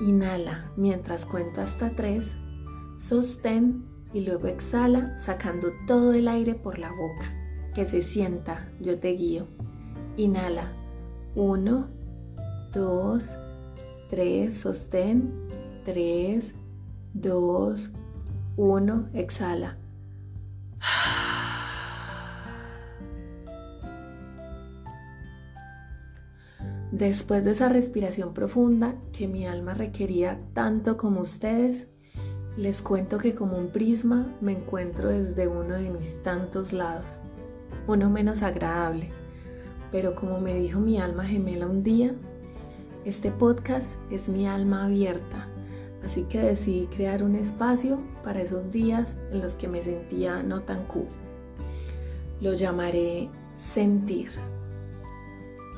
Inhala mientras cuento hasta tres, sostén y luego exhala sacando todo el aire por la boca. Que se sienta, yo te guío. Inhala. Uno, dos, tres, sostén. Tres, dos, uno, exhala. Después de esa respiración profunda que mi alma requería tanto como ustedes, les cuento que como un prisma me encuentro desde uno de mis tantos lados, uno menos agradable, pero como me dijo mi alma gemela un día, este podcast es mi alma abierta, así que decidí crear un espacio para esos días en los que me sentía no tan cool. Lo llamaré sentir.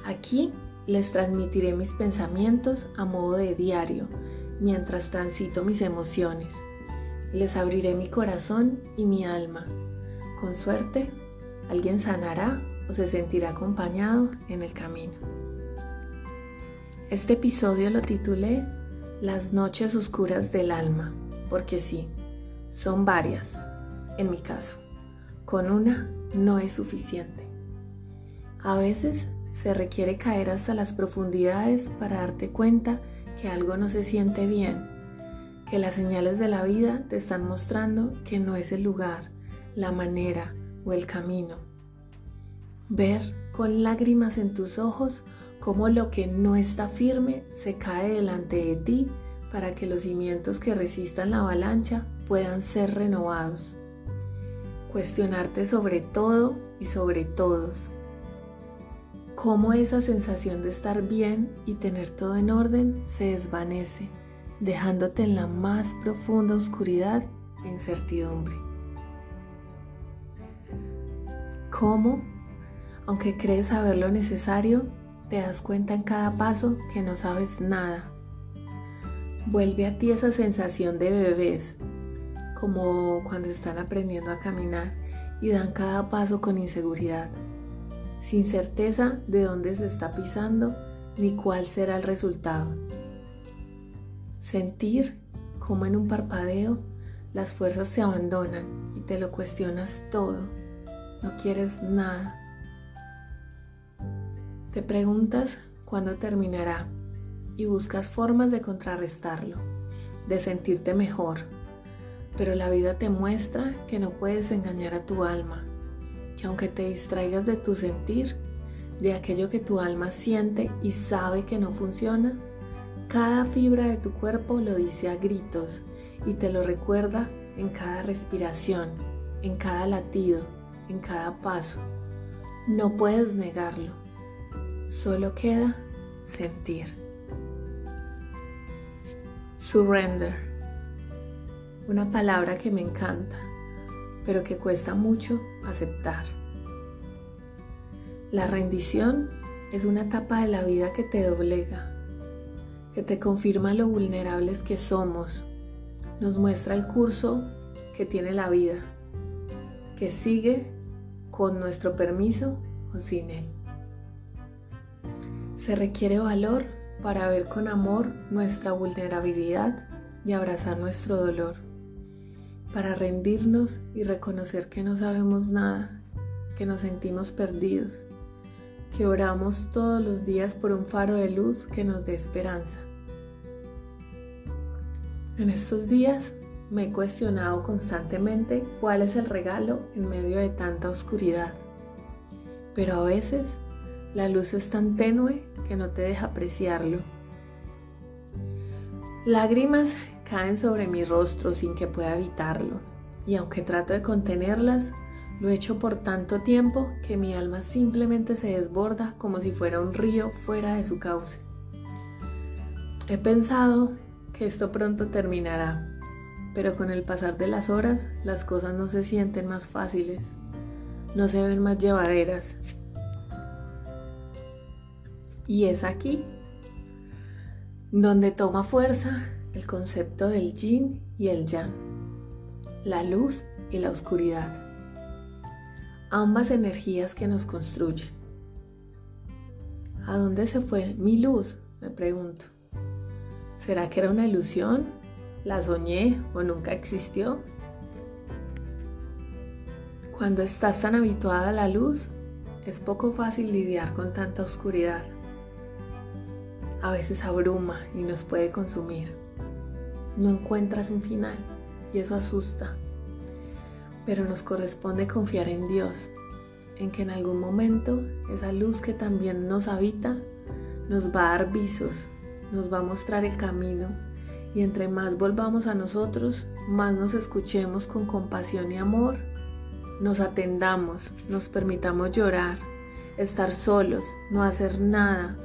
Aquí les transmitiré mis pensamientos a modo de diario mientras transito mis emociones. Les abriré mi corazón y mi alma. Con suerte, alguien sanará o se sentirá acompañado en el camino. Este episodio lo titulé Las noches oscuras del alma, porque sí, son varias, en mi caso. Con una no es suficiente. A veces se requiere caer hasta las profundidades para darte cuenta que algo no se siente bien, que las señales de la vida te están mostrando que no es el lugar, la manera o el camino. Ver con lágrimas en tus ojos cómo lo que no está firme se cae delante de ti para que los cimientos que resistan la avalancha puedan ser renovados. Cuestionarte sobre todo y sobre todos cómo esa sensación de estar bien y tener todo en orden se desvanece, dejándote en la más profunda oscuridad e incertidumbre. Cómo, aunque crees saber lo necesario, te das cuenta en cada paso que no sabes nada. Vuelve a ti esa sensación de bebés, como cuando están aprendiendo a caminar y dan cada paso con inseguridad sin certeza de dónde se está pisando ni cuál será el resultado. Sentir como en un parpadeo las fuerzas se abandonan y te lo cuestionas todo, no quieres nada. Te preguntas cuándo terminará y buscas formas de contrarrestarlo, de sentirte mejor, pero la vida te muestra que no puedes engañar a tu alma que aunque te distraigas de tu sentir, de aquello que tu alma siente y sabe que no funciona, cada fibra de tu cuerpo lo dice a gritos y te lo recuerda en cada respiración, en cada latido, en cada paso. No puedes negarlo, solo queda sentir. Surrender, una palabra que me encanta pero que cuesta mucho aceptar. La rendición es una etapa de la vida que te doblega, que te confirma lo vulnerables que somos, nos muestra el curso que tiene la vida, que sigue con nuestro permiso o sin él. Se requiere valor para ver con amor nuestra vulnerabilidad y abrazar nuestro dolor para rendirnos y reconocer que no sabemos nada, que nos sentimos perdidos, que oramos todos los días por un faro de luz que nos dé esperanza. En estos días me he cuestionado constantemente cuál es el regalo en medio de tanta oscuridad, pero a veces la luz es tan tenue que no te deja apreciarlo. Lágrimas caen sobre mi rostro sin que pueda evitarlo, y aunque trato de contenerlas, lo he hecho por tanto tiempo que mi alma simplemente se desborda como si fuera un río fuera de su cauce. He pensado que esto pronto terminará, pero con el pasar de las horas las cosas no se sienten más fáciles, no se ven más llevaderas. Y es aquí donde toma fuerza el concepto del yin y el yang, la luz y la oscuridad, ambas energías que nos construyen. ¿A dónde se fue mi luz? Me pregunto. ¿Será que era una ilusión? ¿La soñé o nunca existió? Cuando estás tan habituada a la luz, es poco fácil lidiar con tanta oscuridad. A veces abruma y nos puede consumir. No encuentras un final y eso asusta. Pero nos corresponde confiar en Dios, en que en algún momento esa luz que también nos habita nos va a dar visos, nos va a mostrar el camino y entre más volvamos a nosotros, más nos escuchemos con compasión y amor, nos atendamos, nos permitamos llorar, estar solos, no hacer nada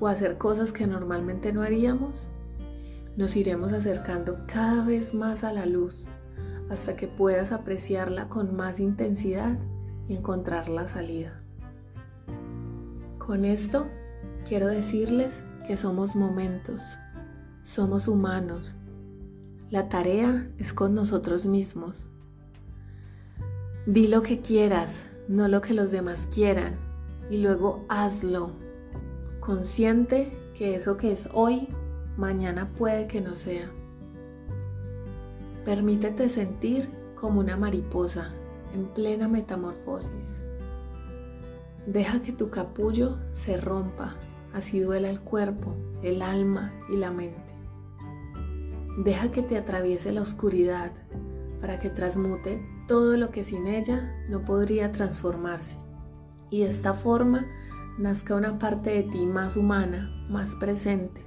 o hacer cosas que normalmente no haríamos, nos iremos acercando cada vez más a la luz hasta que puedas apreciarla con más intensidad y encontrar la salida. Con esto quiero decirles que somos momentos, somos humanos. La tarea es con nosotros mismos. Di lo que quieras, no lo que los demás quieran, y luego hazlo, consciente que eso que es hoy, mañana puede que no sea. Permítete sentir como una mariposa en plena metamorfosis. Deja que tu capullo se rompa, así duela el cuerpo, el alma y la mente. Deja que te atraviese la oscuridad para que transmute todo lo que sin ella no podría transformarse. Y de esta forma nazca una parte de ti más humana, más presente,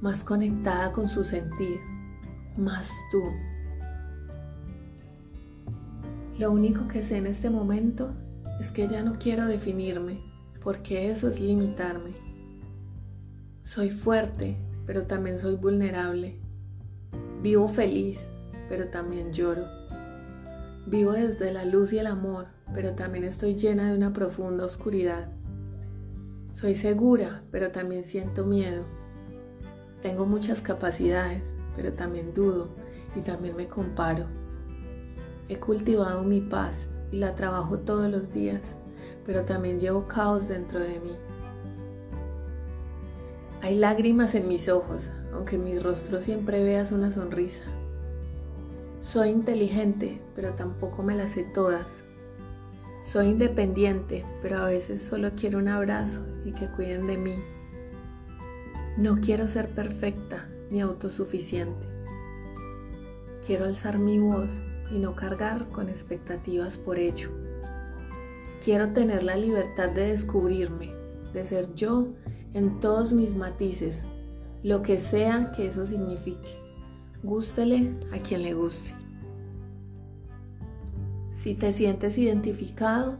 más conectada con su sentir, más tú. Lo único que sé en este momento es que ya no quiero definirme, porque eso es limitarme. Soy fuerte, pero también soy vulnerable. Vivo feliz, pero también lloro. Vivo desde la luz y el amor, pero también estoy llena de una profunda oscuridad. Soy segura, pero también siento miedo. Tengo muchas capacidades, pero también dudo y también me comparo. He cultivado mi paz y la trabajo todos los días, pero también llevo caos dentro de mí. Hay lágrimas en mis ojos, aunque en mi rostro siempre veas una sonrisa. Soy inteligente, pero tampoco me las sé todas. Soy independiente, pero a veces solo quiero un abrazo y que cuiden de mí. No quiero ser perfecta ni autosuficiente. Quiero alzar mi voz y no cargar con expectativas por ello. Quiero tener la libertad de descubrirme, de ser yo en todos mis matices, lo que sea que eso signifique. Gústele a quien le guste. Si te sientes identificado,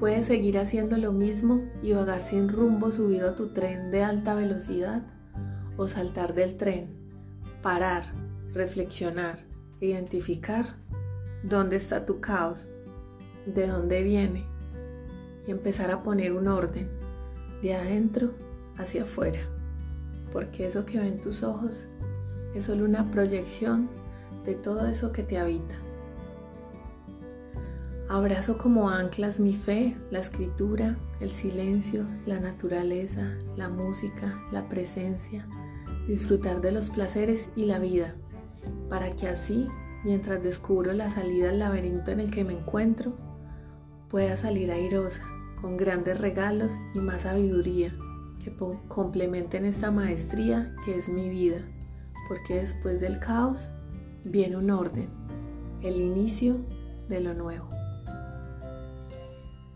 puedes seguir haciendo lo mismo y vagar sin rumbo subido a tu tren de alta velocidad o saltar del tren, parar, reflexionar, identificar dónde está tu caos, de dónde viene y empezar a poner un orden de adentro hacia afuera, porque eso que ven tus ojos es solo una proyección de todo eso que te habita. Abrazo como anclas mi fe, la escritura, el silencio, la naturaleza, la música, la presencia, disfrutar de los placeres y la vida, para que así mientras descubro la salida al laberinto en el que me encuentro, pueda salir airosa, con grandes regalos y más sabiduría que complementen esta maestría que es mi vida, porque después del caos viene un orden, el inicio de lo nuevo.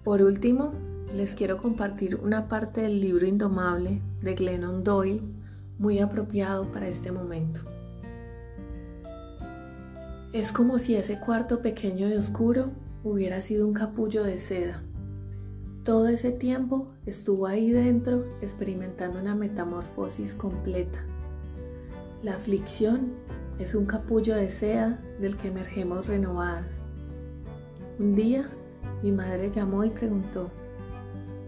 Por último, les quiero compartir una parte del libro Indomable de Glennon Doyle muy apropiado para este momento. Es como si ese cuarto pequeño y oscuro hubiera sido un capullo de seda. Todo ese tiempo estuvo ahí dentro experimentando una metamorfosis completa. La aflicción es un capullo de seda del que emergemos renovadas. Un día mi madre llamó y preguntó,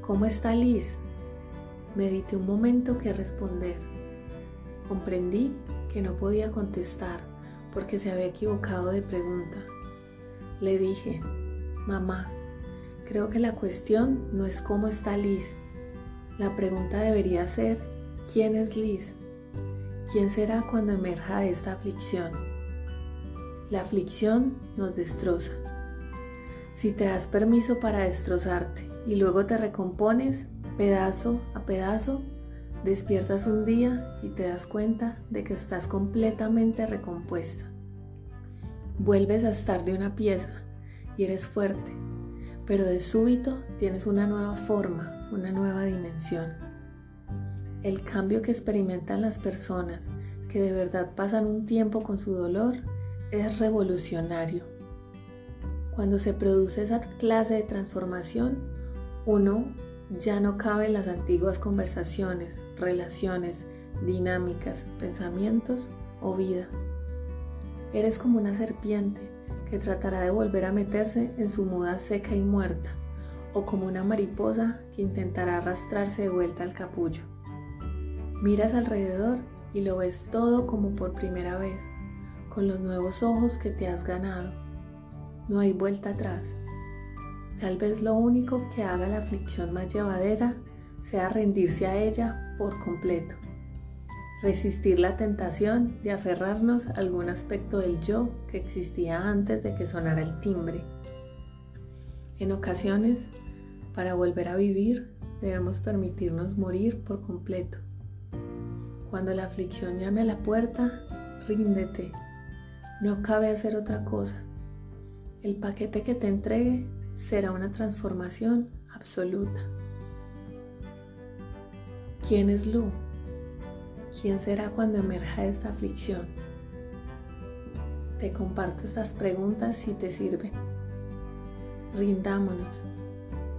¿Cómo está Liz? Medité un momento que responder. Comprendí que no podía contestar porque se había equivocado de pregunta. Le dije, mamá, creo que la cuestión no es cómo está Liz. La pregunta debería ser, ¿quién es Liz? ¿Quién será cuando emerja de esta aflicción? La aflicción nos destroza. Si te das permiso para destrozarte y luego te recompones pedazo a pedazo, despiertas un día y te das cuenta de que estás completamente recompuesta. Vuelves a estar de una pieza y eres fuerte, pero de súbito tienes una nueva forma, una nueva dimensión. El cambio que experimentan las personas que de verdad pasan un tiempo con su dolor es revolucionario. Cuando se produce esa clase de transformación, uno ya no cabe en las antiguas conversaciones, relaciones, dinámicas, pensamientos o vida. Eres como una serpiente que tratará de volver a meterse en su muda seca y muerta, o como una mariposa que intentará arrastrarse de vuelta al capullo. Miras alrededor y lo ves todo como por primera vez, con los nuevos ojos que te has ganado. No hay vuelta atrás. Tal vez lo único que haga la aflicción más llevadera sea rendirse a ella por completo. Resistir la tentación de aferrarnos a algún aspecto del yo que existía antes de que sonara el timbre. En ocasiones, para volver a vivir, debemos permitirnos morir por completo cuando la aflicción llame a la puerta, ríndete. No cabe hacer otra cosa. El paquete que te entregue será una transformación absoluta. ¿Quién es Lu? ¿Quién será cuando emerja esta aflicción? Te comparto estas preguntas si te sirven. Rindámonos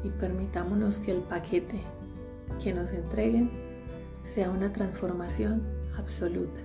y permitámonos que el paquete que nos entreguen sea una transformación absoluta.